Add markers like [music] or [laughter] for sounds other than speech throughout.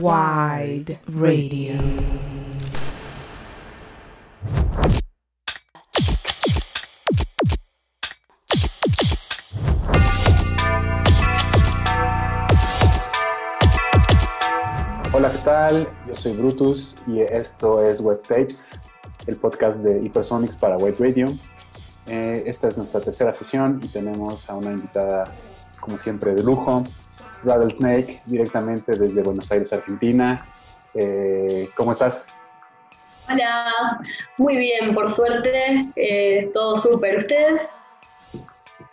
Wide Radio. Hola, ¿qué tal? Yo soy Brutus y esto es Web Tapes, el podcast de Hypersonics para Web Radio. Eh, esta es nuestra tercera sesión y tenemos a una invitada, como siempre, de lujo, Rattlesnake, directamente desde Buenos Aires, Argentina. Eh, ¿Cómo estás? Hola, muy bien, por suerte, eh, todo súper. ¿Ustedes?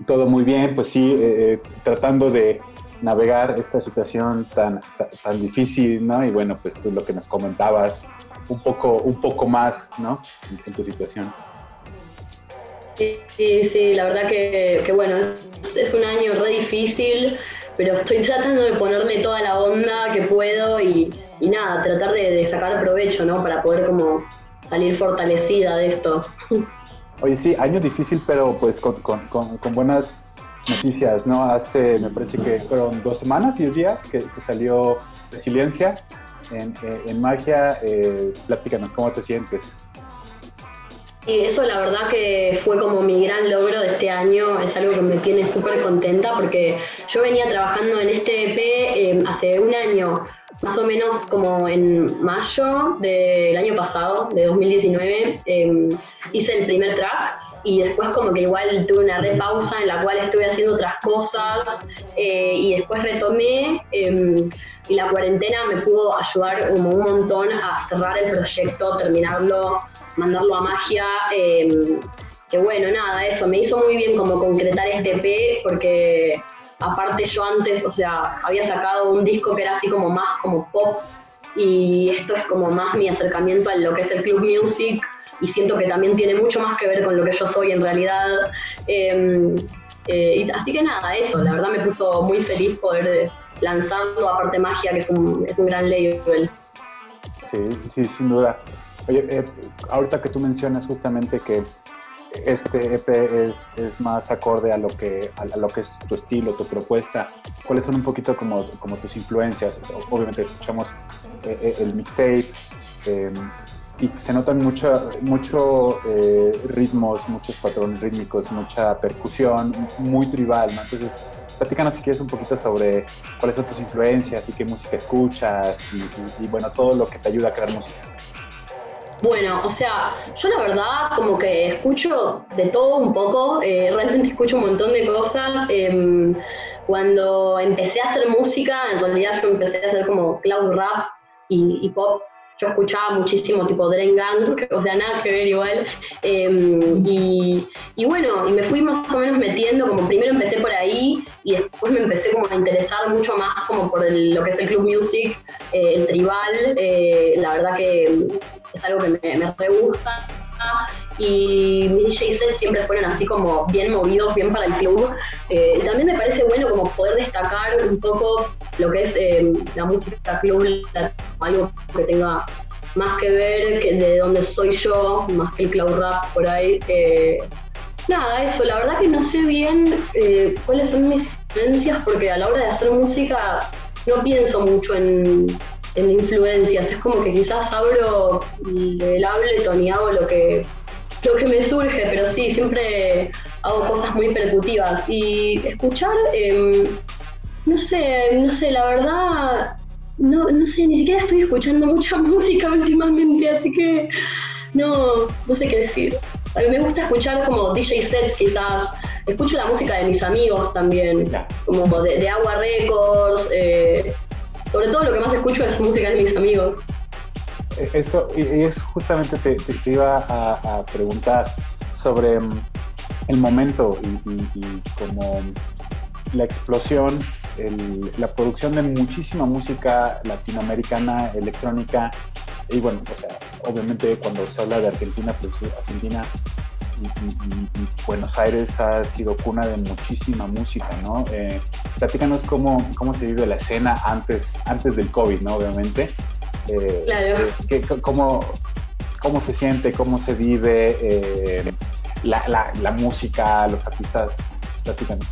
Todo muy bien, pues sí, eh, tratando de navegar esta situación tan, tan, difícil, ¿no? Y bueno, pues tú lo que nos comentabas, un poco, un poco más, ¿no? En, tu situación. Sí, sí, sí, la verdad que, que bueno, es un año re difícil pero estoy tratando de ponerle toda la onda que puedo y, nada, tratar de, sacar provecho, ¿no? Para poder como salir fortalecida de esto. [laughs] Oye, sí, año difícil, pero pues con, buenas noticias, ¿no? Hace, me parece que fueron dos semanas, diez días, que, salió Resiliencia en, en, Magia. Eh, platícanos, ¿cómo te sientes? Y eso la verdad que fue como mi gran logro de este año, es algo que me tiene súper contenta porque yo venía trabajando en este EP eh, hace un año, más o menos como en mayo del año pasado, de 2019, em, hice el primer track y después como que igual tuve una repausa en la cual estuve haciendo otras cosas eh, y después retomé y la cuarentena me pudo ayudar como un montón a cerrar el proyecto, terminarlo mandarlo a magia. Em, que bueno, nada, eso, me hizo muy bien como concretar este EP porque aparte yo antes, o sea, había sacado un disco que era así como más como pop y esto es como más mi acercamiento a lo que es el club music y siento que también tiene mucho más que ver con lo que yo soy en realidad. Em, eh, así que nada, eso, la verdad me puso muy feliz poder lanzarlo, aparte magia, que es un, es un gran label. Sí, sí, sin duda. Oye, eh, ahorita que tú mencionas justamente que este EP es, más acorde a lo que a, lo que es tu estilo, tu propuesta. ¿Cuáles son un poquito como, como tus influencias? Obviamente escuchamos eh, eh, el mixtape em, y se notan mucho, mucho ritmos, muchos patrones rítmicos, mucha percusión, muy tribal, ¿no? Entonces, platícanos si quieres un poquito sobre cuáles son tus influencias y qué música escuchas y bueno, todo lo que te ayuda a crear música. Bueno, o sea, yo la verdad como que escucho de todo un poco, eh, realmente escucho un montón de cosas. Em, cuando empecé a hacer música, en realidad yo empecé a hacer como cloud rap y, pop. Yo escuchaba muchísimo tipo Drain Gang, [laughs] o sea, nada que ver igual. Em, y, bueno, y me fui más o menos metiendo, como primero empecé por ahí y después me empecé como a interesar mucho más como por lo que es el club music, eh, el tribal. Eh, la verdad que es algo que me, me re gusta. Y mis DJs siempre fueron así como bien movidos, bien para el club. Eh, también me parece bueno como poder destacar un poco lo que es eh, la música club, algo que tenga más que ver que de dónde soy yo, más que el club rap por ahí. Eh, nada, eso, la verdad que no sé bien cuáles son mis influencias porque a la hora de hacer música no pienso mucho en en influencias. Es como que quizás abro el Ableton y hago lo que, lo que me surge, pero sí, siempre hago cosas muy percutivas. Y escuchar, em, no sé, no sé, la verdad, no, no sé, ni siquiera estoy escuchando [laughs] mucha música últimamente, así que no, no sé qué decir. A mí me gusta escuchar como DJ sets quizás. Escucho la música de mis amigos también, como de, Agua Records, eh, sobre todo lo que más escucho es música de mis amigos. Eh, eso, y es justamente te, iba a, preguntar sobre mm, el momento y, como la explosión, la producción de muchísima música latinoamericana, electrónica, y bueno, obviamente cuando se habla de Argentina, pues Argentina y, Buenos Aires ha sido cuna de muchísima música, ¿no? Eh, platícanos cómo, cómo se vive la escena antes, antes del COVID, ¿no? Obviamente. Eh, claro. Eh, cómo, cómo, se siente, cómo se vive eh, la, la, la, música, los artistas? Platícanos.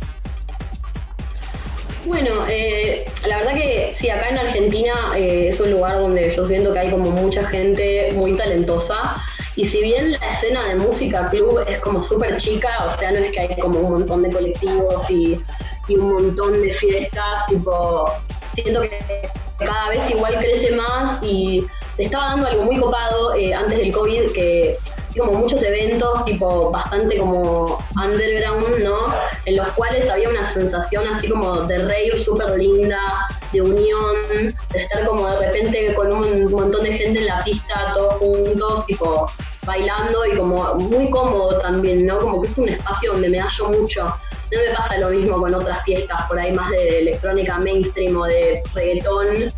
Bueno, eh, la verdad que sí, acá en Argentina eh, es un lugar donde yo siento que hay como mucha gente muy talentosa. Y si bien la escena de música club es como súper chica, o sea, no es que hay como un montón de colectivos y, y un montón de fiestas, tipo, siento que cada vez igual crece más y se estaba dando algo muy copado eh, antes del COVID que como muchos eventos tipo bastante como underground, ¿no? En los cuales había una sensación así como de rey súper linda, de unión, de estar como de repente con un montón de gente en la pista, todos juntos, tipo bailando y como muy cómodo también, ¿no? Como que es un espacio donde me hallo mucho. No me pasa lo mismo con otras fiestas, por ahí más de electrónica mainstream o de reggaetón,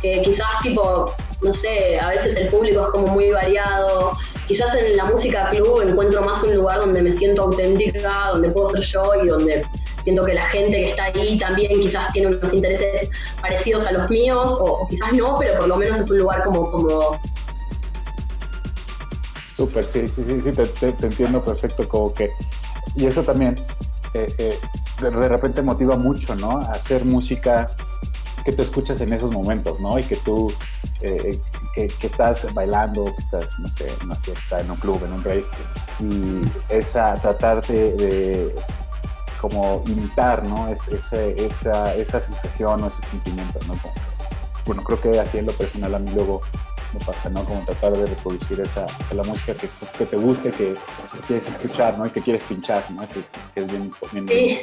que quizás tipo, no sé, a veces el público es como muy variado. Quizás en la música club encuentro más un lugar donde me siento auténtica, donde puedo ser yo y donde siento que la gente que está ahí también quizás tiene unos intereses parecidos a los míos, o, quizás no, pero por lo menos es un lugar como, como Súper, sí, sí, sí, sí, te, entiendo perfecto, como que, y eso también eh, eh, de, repente motiva mucho, ¿no? Hacer música que tú escuchas en esos momentos, ¿no? Y que tú, eh, que, estás bailando, que estás, no sé, en una fiesta, en un club, en un rave, y esa, tratar de, como imitar, ¿no? Es, esa, esa sensación o ese sentimiento, ¿no? bueno, creo que así en lo personal a mí luego me pasa, ¿no? Como tratar de reproducir esa, la música que, que, te guste, que, quieres escuchar, ¿no? Y que quieres pinchar, ¿no? que es bien, importante.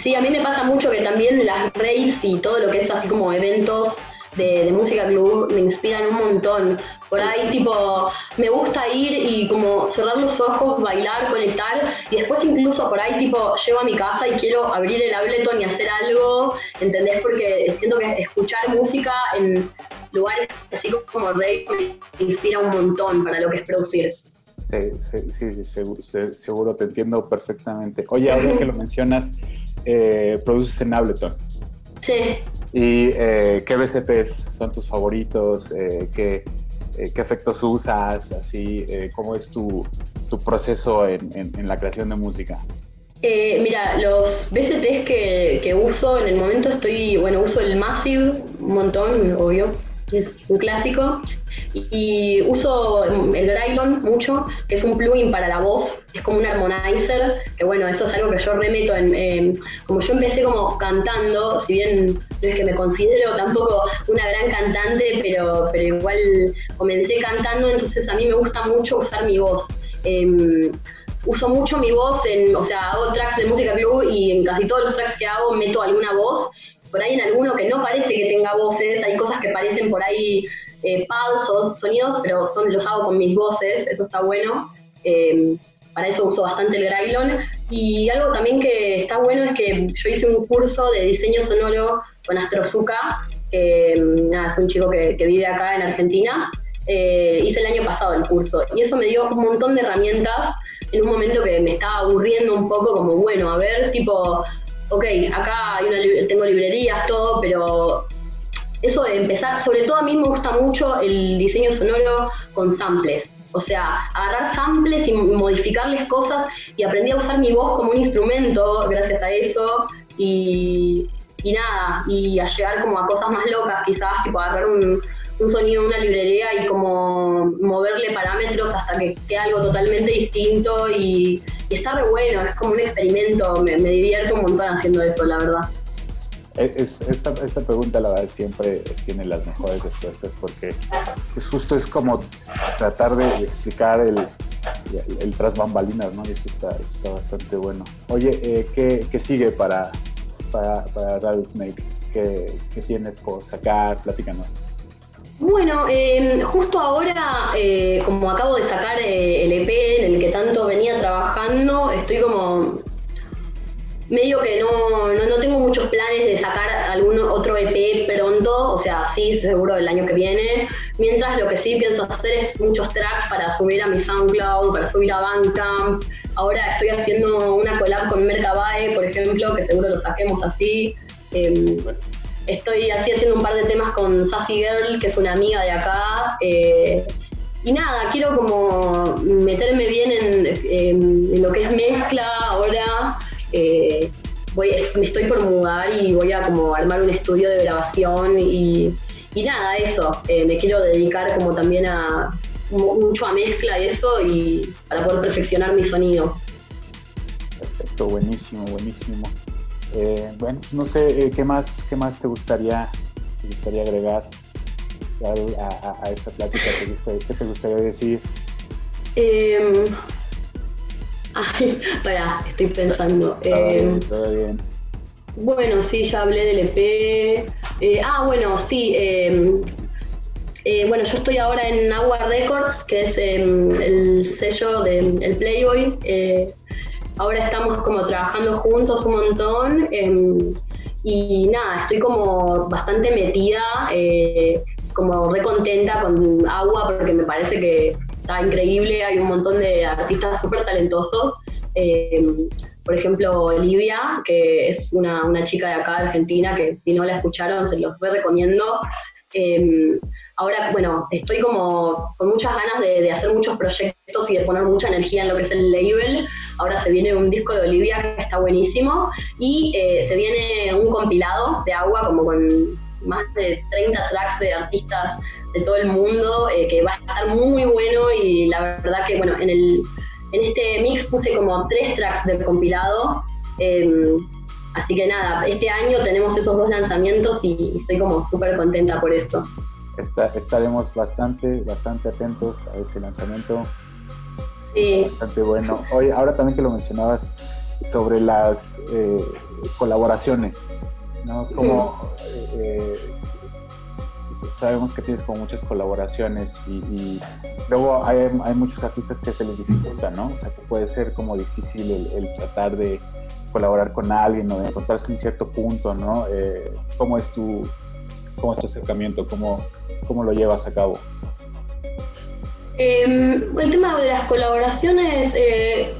Sí, a mí me pasa mucho que también las raves y todo lo que es así como eventos de, música club me inspiran un montón. Por ahí, tipo, me gusta ir y como cerrar los ojos, bailar, conectar, y después incluso por ahí, tipo, llego a mi casa y quiero abrir el Ableton y hacer algo, ¿entendés? Porque siento que escuchar música en lugares así como Rey me inspira un montón para lo que es producir. Sí, sí, sí, seguro, te entiendo perfectamente. Oye, ahora que lo mencionas, eh, produces en Ableton. Sí. ¿Y eh, qué BCPs son tus favoritos? Eh, ¿qué, ¿qué, efectos usas? Así, ¿Cómo es tu, tu proceso en, en, la creación de música? mira, los BCTs que, que, uso en el momento estoy, bueno, uso el Massive un montón, obvio, es un clásico. Y, uso el Grylon mucho, que es un plugin para la voz, es como un armonizer, que bueno, eso es algo que yo remeto en, como yo empecé como cantando, si bien no es que me considero tampoco una gran cantante, pero, pero igual comencé cantando, entonces a mí me gusta mucho usar mi voz. Em, uso mucho mi voz en, o sea, hago tracks de música club y en casi todos los tracks que hago meto alguna voz por ahí en alguno que no parece que tenga voces, hay cosas que parecen por ahí eh, pads o sonidos, pero son, los hago con mis voces, eso está bueno. Eh, para eso uso bastante el Grailon. Y algo también que está bueno es que yo hice un curso de diseño sonoro con Astrozuka, que es un chico que, vive acá en Argentina. Eh, hice el año pasado el curso y eso me dio un montón de herramientas en un momento que me estaba aburriendo un poco, como bueno, a ver, tipo, ok, acá tengo librerías, todo, pero eso de empezar, sobre todo a mí me gusta mucho el diseño sonoro con samples. O sea, agarrar samples y modificarles cosas y aprendí a usar mi voz como un instrumento gracias a eso y, y nada, y a llegar como a cosas más locas quizás, tipo agarrar un, un sonido una librería y como moverle parámetros hasta que quede algo totalmente distinto y, está re bueno, es como un experimento, me, divierto un montón haciendo eso, la verdad. esta, esta, pregunta la verdad siempre tiene las mejores respuestas porque pues, justo es como tratar de explicar el, el, tras bambalinas, ¿no? Y está, está bastante bueno. Oye, eh, ¿qué, ¿qué, sigue para, para, para Rattlesnake? ¿Qué, ¿Qué tienes por sacar? Platícanos. Bueno, em, justo ahora, eh, como acabo de sacar eh, el EP en el que tanto venía trabajando, estoy como medio que no, no, tengo muchos planes de sacar algún otro EP pronto, o sea, sí, seguro el año que viene. Mientras lo que sí pienso hacer es muchos tracks para subir a mi SoundCloud, para subir a Bandcamp. Ahora estoy haciendo una collab con Mercabae, por ejemplo, que seguro lo saquemos así. Em, Estoy así haciendo un par de temas con Sassy Girl, que es una amiga de acá. Eh, y nada, quiero como meterme bien en, lo que es mezcla ahora. Eh, voy, me estoy por mudar y voy a como armar un estudio de grabación y, nada, eso, eh, me quiero dedicar como también a mucho a mezcla y eso y para poder perfeccionar mi sonido. Perfecto, buenísimo, buenísimo. Eh, bueno, no sé, eh, ¿qué más, qué más te gustaría, te gustaría agregar a, esta plática? ¿Qué te gustaría decir? Eh, ay, [laughs] para, estoy pensando. Em, todo bien, Bueno, sí, ya hablé del EP. Eh, ah, bueno, sí. Em, eh, bueno, yo estoy ahora en Agua Records, que es el sello del Playboy. Ahora estamos como trabajando juntos un montón. y nada, estoy como bastante metida, como recontenta con Agua, porque me parece que está increíble, hay un montón de artistas súper talentosos. Eh, por ejemplo, Olivia, que es una, una, chica de acá, Argentina, que si no la escucharon, se los recomiendo. Eh, ahora, bueno, estoy como con muchas ganas de, hacer muchos proyectos y de poner mucha energía en lo que es el label. Ahora se viene un disco de Olivia que está buenísimo y eh, se viene un compilado de agua como con más de 30 tracks de artistas de todo el mundo, eh, que va a estar muy bueno y la verdad que bueno, en, el, en este mix puse como tres tracks del compilado. Em, así que nada, este año tenemos esos dos lanzamientos y estoy como súper contenta por esto. estaremos bastante, bastante atentos a ese lanzamiento. Sí. Bastante bueno. Hoy, ahora también que lo mencionabas sobre las eh, colaboraciones, ¿no? Como eh, sabemos que tienes como muchas colaboraciones y, luego hay, muchos artistas que se les dificulta, ¿no? O sea, que puede ser como difícil el, tratar de colaborar con alguien o de encontrarse en cierto punto, ¿no? Eh, ¿cómo, es tu, ¿Cómo es tu acercamiento? ¿Cómo, cómo lo llevas a cabo? Em, el tema de las colaboraciones, eh,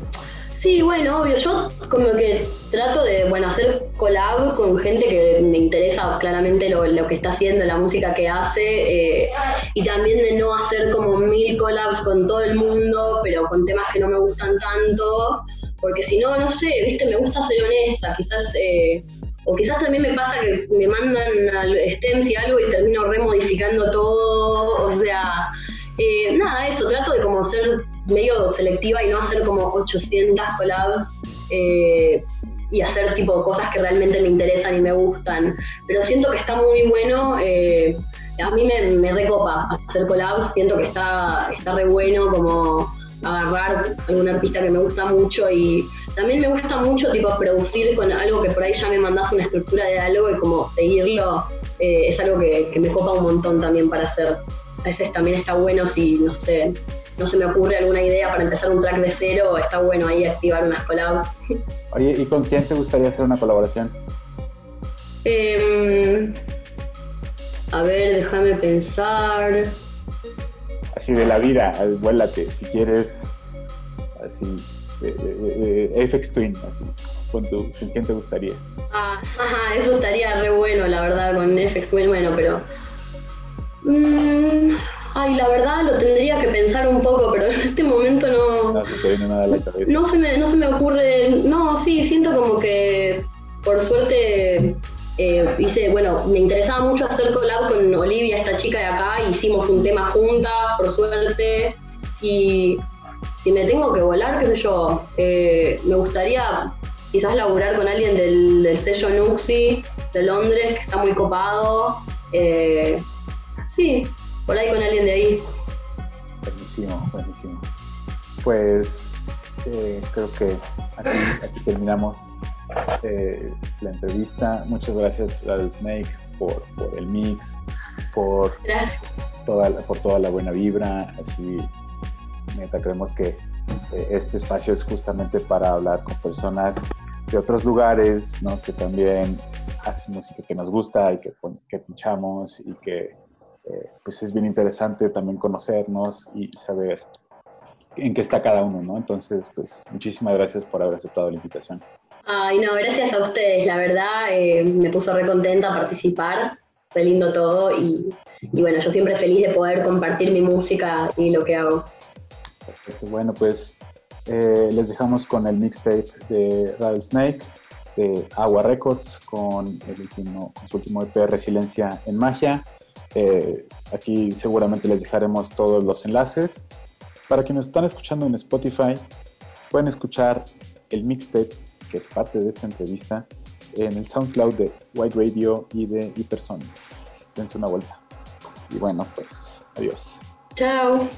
Sí, bueno, obvio. Yo como que trato de, bueno, hacer collab con gente que me interesa claramente lo, que está haciendo, la música que hace, eh, y también de no hacer como mil collabs con todo el mundo, pero con temas que no me gustan tanto, porque si no, no sé, viste, me gusta ser honesta, quizás... Eh, o quizás también me pasa que me mandan al stems y algo y termino remodificando todo, o sea, eh, nada, eso, trato de como ser medio selectiva y no hacer como 800 collabs eh, y hacer tipo cosas que realmente me interesan y me gustan. Pero siento que está muy bueno. Eh, a mí me, me, recopa hacer collabs, siento que está, está re bueno como agarrar algún artista que me gusta mucho y también me gusta mucho tipo producir con algo que por ahí ya me mandas una estructura de algo y como seguirlo es algo que, que me copa un montón también para hacer. A veces también está bueno si, no sé, no se me ocurre alguna idea para empezar un track de cero, está bueno ahí activar unas collabs. Oye, ¿y con quién te gustaría hacer una colaboración? Em, a ver, déjame pensar. Así de la vida, vuélate, si quieres, así, FX Twin, así, con, ¿con quién te gustaría? Ah, ajá, eso estaría re bueno, la verdad, con FX Twin, bueno, pero... Mmm, Ay, la verdad lo tendría que pensar un poco, pero en este momento no. No se nada a la cabeza. No se me, no se me ocurre. No, sí, siento como que por suerte eh, hice, bueno, me interesaba mucho hacer collab con Olivia, esta chica de acá, hicimos un tema juntas, por suerte. Y si me tengo que volar, qué sé yo, eh, me gustaría quizás laburar con alguien del, sello Nuxi de Londres, que está muy copado. Eh, sí, por ahí con alguien de ahí. Buenísimo, buenísimo. Pues eh, creo que aquí, terminamos eh, la entrevista. Muchas gracias, Radio Snake, por, el mix, por toda, la, por toda la buena vibra. Así, neta, creemos que eh, este espacio es justamente para hablar con personas de otros lugares, ¿no? que también hacen música que nos gusta y que, que escuchamos y que eh, pues es bien interesante también conocernos y saber en qué está cada uno, ¿no? Entonces, pues muchísimas gracias por haber aceptado la invitación. Ay, no, gracias a ustedes, la verdad eh, me puso re contenta participar, re lindo todo y, bueno, yo siempre feliz de poder compartir mi música y lo que hago. Perfecto, bueno, pues eh, les dejamos con el mixtape de Rattlesnake de Agua Records con, el último, con su último EP Resiliencia en Magia. Eh, aquí seguramente les dejaremos todos los enlaces. Para quienes están escuchando en Spotify, pueden escuchar el mixtape, que es parte de esta entrevista, en el SoundCloud de White Radio y de Hypersonics. Dense una vuelta. Y bueno, pues adiós. Chao.